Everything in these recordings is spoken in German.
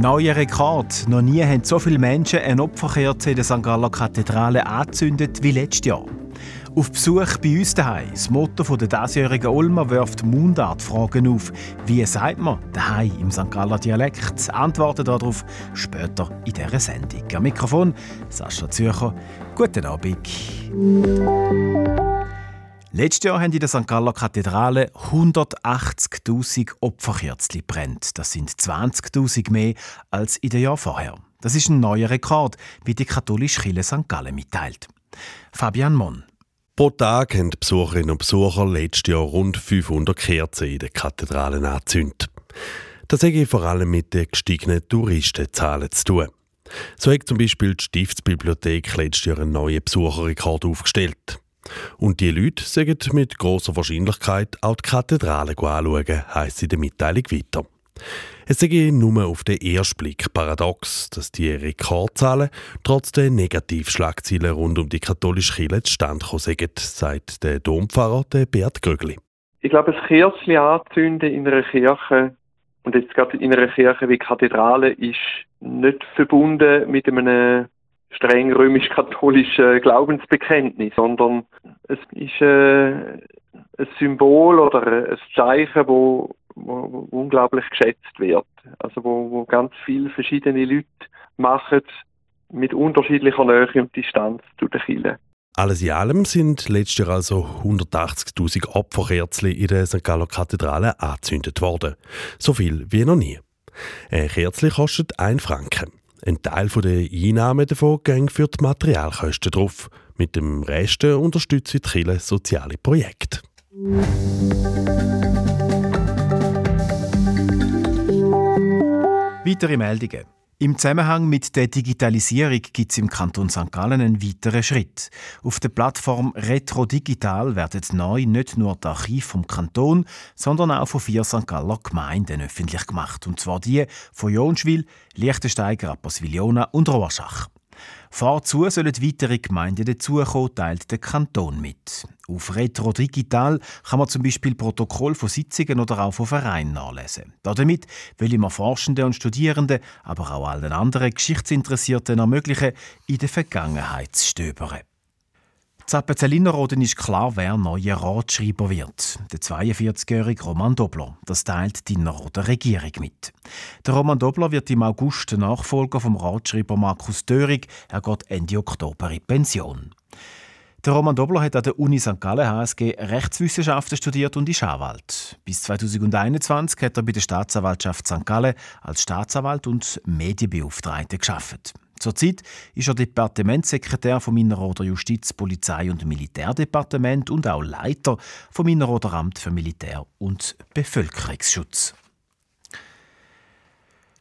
Neuer Rekord. Noch nie haben so viele Menschen eine Opferkerze in der St. Galler Kathedrale angezündet wie letztes Jahr. Auf Besuch bei uns daheim. Das Motto der diesjährigen Ulma wirft Mundartfragen auf. Wie sagt man daheim im St. Galler Dialekt? Antworten darauf später in dieser Sendung. Am Mikrofon Sascha Zürcher. Guten Abend. Letztes Jahr haben in der St. Galler Kathedrale 180.000 Opferkerzen brennt. Das sind 20.000 mehr als in den Jahr vorher. Das ist ein neuer Rekord, wie die katholische Kirche St. Gallen mitteilt. Fabian Mon. Pro Tag haben Besucherinnen und Besucher letztes Jahr rund 500 Kerzen in den Kathedralen angezündet. Das hat vor allem mit den gestiegenen Touristenzahlen zu tun. So hat zum Beispiel die Stiftsbibliothek letztes Jahr einen neuen Besucherrekord aufgestellt. Und die Leute sagen mit großer Wahrscheinlichkeit auch die Kathedrale anschauen, heisst in der Mitteilung weiter. Es sei nur auf den ersten Blick paradox, dass die Rekordzahlen trotz der Negativschlagzeilen rund um die katholische Kirche zustande gekommen sind, sagt der Dompfarrer Bert Grögli. Ich glaube, das Kerzchen anzünden in einer Kirche und jetzt gerade in einer Kirche wie Kathedrale ist nicht verbunden mit einem streng römisch-katholischen Glaubensbekenntnis, sondern es ist äh, ein Symbol oder ein Zeichen, wo wo, wo unglaublich geschätzt wird. Also wo, wo ganz viele verschiedene Leute machen mit unterschiedlicher Nähe und Distanz zu den Kirche. Alles in allem sind letztes Jahr also 180.000 Opferkerzen in der St. Galler Kathedrale angezündet worden. So viel wie noch nie. Ein Kerzchen kostet 1 Franken. Ein Teil der Einnahmen davon geht für die Materialkosten drauf. Mit dem Rest unterstützt die Kirche soziale Projekte. Weitere Meldungen. Im Zusammenhang mit der Digitalisierung gibt es im Kanton St. Gallen einen weiteren Schritt. Auf der Plattform Retro Digital werden neu nicht nur die Archive vom Kanton, sondern auch von vier St. Galler Gemeinden öffentlich gemacht. Und zwar die von Jonschwil, Liechtensteiger, Apposviliona und Rorschach. Vorzu sollen weitere Gemeinden dazukommen, teilt der Kanton mit. Auf Retro Digital kann man zum Beispiel Protokoll von Sitzungen oder auch von Vereinen nachlesen. Damit will man Forschenden und Studierenden, aber auch allen anderen Geschichtsinteressierten ermöglichen, in der Vergangenheit zu stöbern. Zappenzellinerroden ist klar, wer neuer Ratschreiber wird. Der 42-jährige Roman Dobler. Das teilt die Innerrhoder Regierung mit. Der Roman Dobler wird im August der Nachfolger vom Ratschreiber Markus Dörig. Er geht Ende Oktober in Pension. Der Roman Dobler hat an der Uni St. Gallen HSG Rechtswissenschaften studiert und ist Anwalt. Bis 2021 hat er bei der Staatsanwaltschaft St. Gallen als Staatsanwalt und Medienbeauftragter geschafft. Zurzeit ist er Departementssekretär vom Innerrhoder Justiz-, Polizei- und Militärdepartement und auch Leiter vom Innerrhoder Amt für Militär- und Bevölkerungsschutz.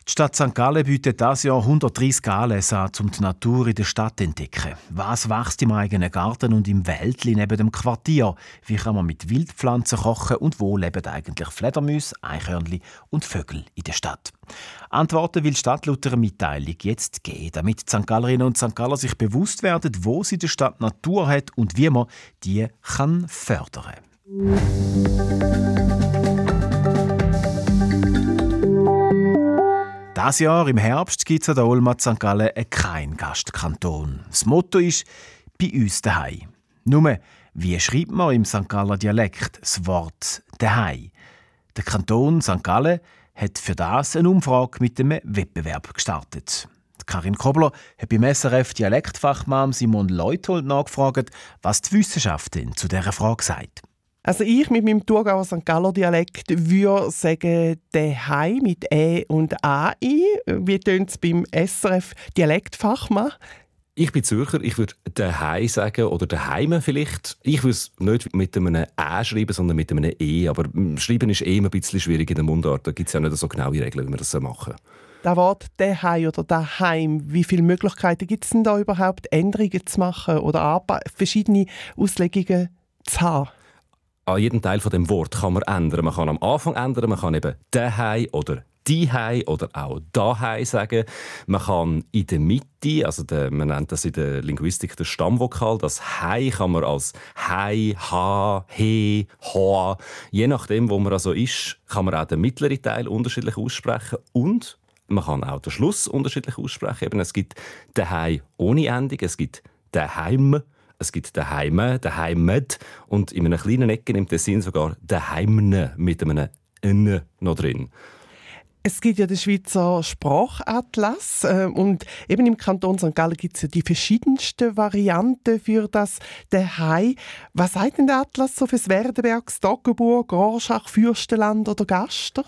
Die Stadt St. Gallen bietet dieses Jahr 130 Anlässe an, um die Natur in der Stadt zu entdecken. Was wächst im eigenen Garten und im Wäldli neben dem Quartier? Wie kann man mit Wildpflanzen kochen und wo leben eigentlich Fledermäuse, Eichhörnchen und Vögel in der Stadt? Antworten will die Stadt laut Mitteilung jetzt geben, damit die St. Gallerinnen und St. Galler sich bewusst werden, wo sie der Stadt Natur hat und wie man die kann fördern kann. Das Jahr im Herbst gibt es an der Olma St. Gallen keinen Gastkanton. Das Motto ist «Bei uns daheim». Nur, wie schreibt man im St. Galler Dialekt das Wort «daheim»? Der Kanton St. Gallen hat für das eine Umfrage mit einem Wettbewerb gestartet. Karin Kobler hat beim SRF Dialektfachmann Simon Leuthold nachgefragt, was die Wissenschaft denn zu dieser Frage sagt. Also ich mit meinem Thurgauer St. Galler Dialekt würde sagen «dehei» mit «e» und «ai». Wie tönt es beim SRF Dialektfachmann? Ich bin Zürcher, ich würde «dehei» sagen oder «daheime» vielleicht. Ich würde es nicht mit einem «ä» schreiben, sondern mit einem «e». Aber Schreiben ist eh immer ein bisschen schwierig in der Mundart. Da gibt es ja nicht so genaue Regeln, wie wir das machen das Wort «daheim» oder «daheim», wie viele Möglichkeiten gibt es denn da überhaupt, Änderungen zu machen oder verschiedene Auslegungen zu haben? An jedem Teil von dem Wort kann man ändern. Man kann am Anfang ändern, man kann eben «dehei» oder die Hei oder auch da sagen. Man kann in der Mitte, also der, man nennt das in der Linguistik der Stammvokal, das Hei kann man als Hei, Ha, He, Hoa, je nachdem, wo man also ist, kann man auch den mittleren Teil unterschiedlich aussprechen und Man kann auch den Schluss unterschiedlich aussprechen. Eben, es gibt «daheim» ohne Endung, es gibt «daheim», es gibt «daheim», «daheimet» und in einer kleinen Ecke nimmt der Sinn sogar «daheimne» mit einem «n» noch drin. Es gibt ja den Schweizer Sprachatlas äh, und eben im Kanton St. Gallen gibt es ja die verschiedensten Varianten für das Dahai. Was sagt denn der Atlas so fürs Werdenbergs, Doggenburg, Rorschach, Fürstenland oder Gaster?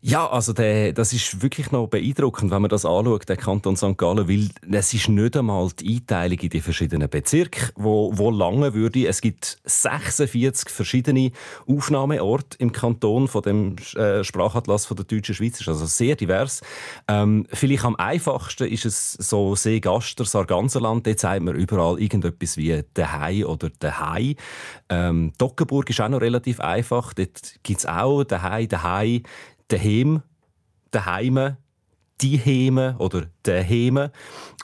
Ja, also der, das ist wirklich noch beeindruckend, wenn man das anschaut, der Kanton St. Gallen, weil es ist nicht einmal die Einteilung in die verschiedenen Bezirke, wo, wo lange würde. Es gibt 46 verschiedene Aufnahmeorte im Kanton von dem äh, Sprachatlas von der deutschen Schweiz, also sehr divers. Ähm, vielleicht am einfachsten ist es so Seegaster, Sarganserland, dort sagt man überall irgendetwas wie «der Hai» oder «der Hai». Ähm, Dockenburg ist auch noch relativ einfach, dort gibt es auch «der Hai», «der Hai», daheim, daheim, die Heme oder der Heme.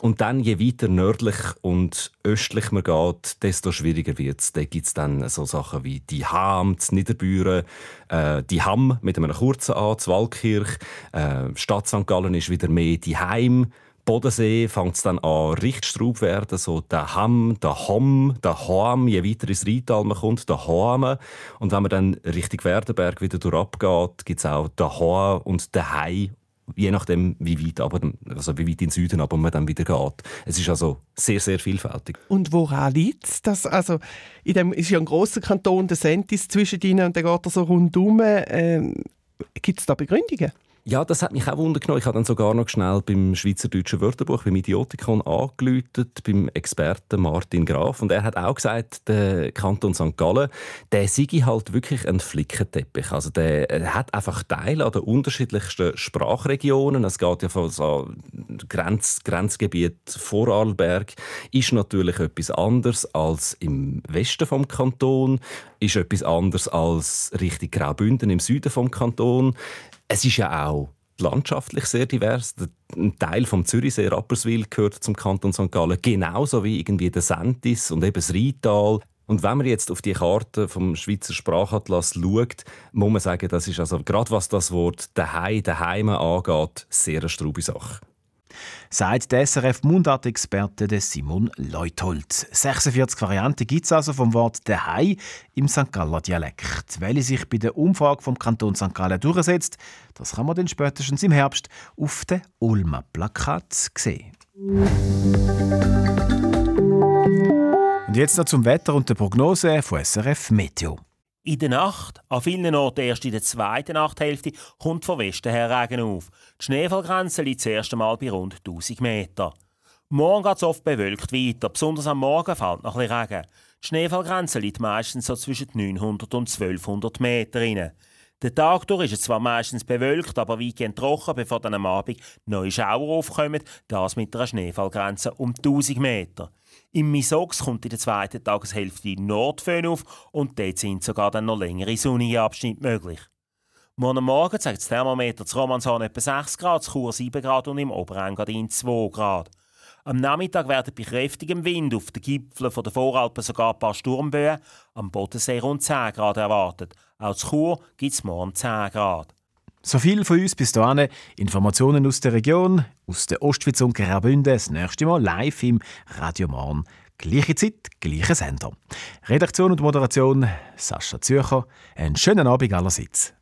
Und dann, je weiter nördlich und östlich man geht, desto schwieriger wird es. Da gibt es dann so Sachen wie die Ham, das Niederbüren, äh, die Ham mit einem kurzen A, das Waldkirch. Äh, Stadt St. Gallen ist wieder mehr die Heim. Bodensee fängt es dann an, richtig Straub werden, so der Ham, der Hom, der Hoam, je weiter ins Rheintal man kommt, der Hoame. Und wenn man dann Richtung Werdenberg wieder durchgeht, gibt es auch der Hoa und der Hai, je nachdem, wie weit, aber, also wie weit in den Süden aber man dann wieder geht. Es ist also sehr, sehr vielfältig. Und woran liegt es? Also, in dem ist ja ein grosser Kanton, der Sentis zwischen ihnen und der geht so rundum. Ähm, gibt es da Begründungen? Ja, das hat mich auch wundern Ich habe dann sogar noch schnell beim Schweizerdeutschen Wörterbuch, beim Idiotikon, angeläutet, beim Experten Martin Graf. Und er hat auch gesagt, der Kanton St. Gallen, der sei halt wirklich ein Flickenteppich. Also der hat einfach Teile an den unterschiedlichsten Sprachregionen. Es geht ja von so Grenz, Grenzgebiet Vorarlberg, ist natürlich etwas anderes als im Westen vom Kanton, ist etwas anderes als Richtung Graubünden im Süden vom Kanton. Es ist ja auch landschaftlich sehr divers. Ein Teil vom Zürichsee Rapperswil gehört zum Kanton St. Gallen, genauso wie irgendwie der Sentis und eben das Rheintal. Und wenn man jetzt auf die Karte vom Schweizer Sprachatlas schaut, muss man sagen, das ist also gerade was das Wort «daheim», «daheim» angeht, sehr eine straube Sache sagt der SRF Mundart-Experte Simon Leuthold. 46 Varianten gibt es also vom Wort «dehei» im St. Galler Dialekt. Welche sich bei der Umfrage vom Kanton St. Gallen durchsetzt, das kann man dann spätestens im Herbst auf dem Ulmer Plakat sehen. Und jetzt noch zum Wetter und der Prognose von SRF Meteo. In der Nacht, an vielen Orten erst in der zweiten Nachthälfte, kommt von Westen her Regen auf. Die Schneefallgrenze liegt das erste Mal bei rund 1000 Meter. Morgen geht es oft bewölkt weiter, besonders am Morgen fällt noch ein Regen. Die Schneefallgrenze liegt meistens so zwischen 900 und 1200 Meter rein. Der Tag durch ist es zwar meistens bewölkt, aber weitgehend trocken, bevor dann am Abend neue Schauer aufkommen, das mit einer Schneefallgrenze um 1000 Meter. Im Misox kommt in der zweiten Tageshälfte Nordföhn auf und dort sind sogar dann noch längere sonnige Abschnitte möglich. Morgen Morgen zeigt das Thermometer zu Romanshorn etwa 6 Grad, zu Chur 7 Grad und im Oberengadin 2 Grad. Am Nachmittag werden bei kräftigem Wind auf den Gipfeln der Voralpen sogar ein paar Sturmböen, am Bodensee rund 10 Grad erwartet. Auch zu Chur gibt es morgen 10 Grad. So viel von uns bis dahin. Informationen aus der Region, aus der Ostschweiz und Graubünden. Das nächste Mal live im Radio Morn. Gleiche Zeit, gleicher Sender. Redaktion und Moderation Sascha Zürcher. Einen schönen Abend allerseits.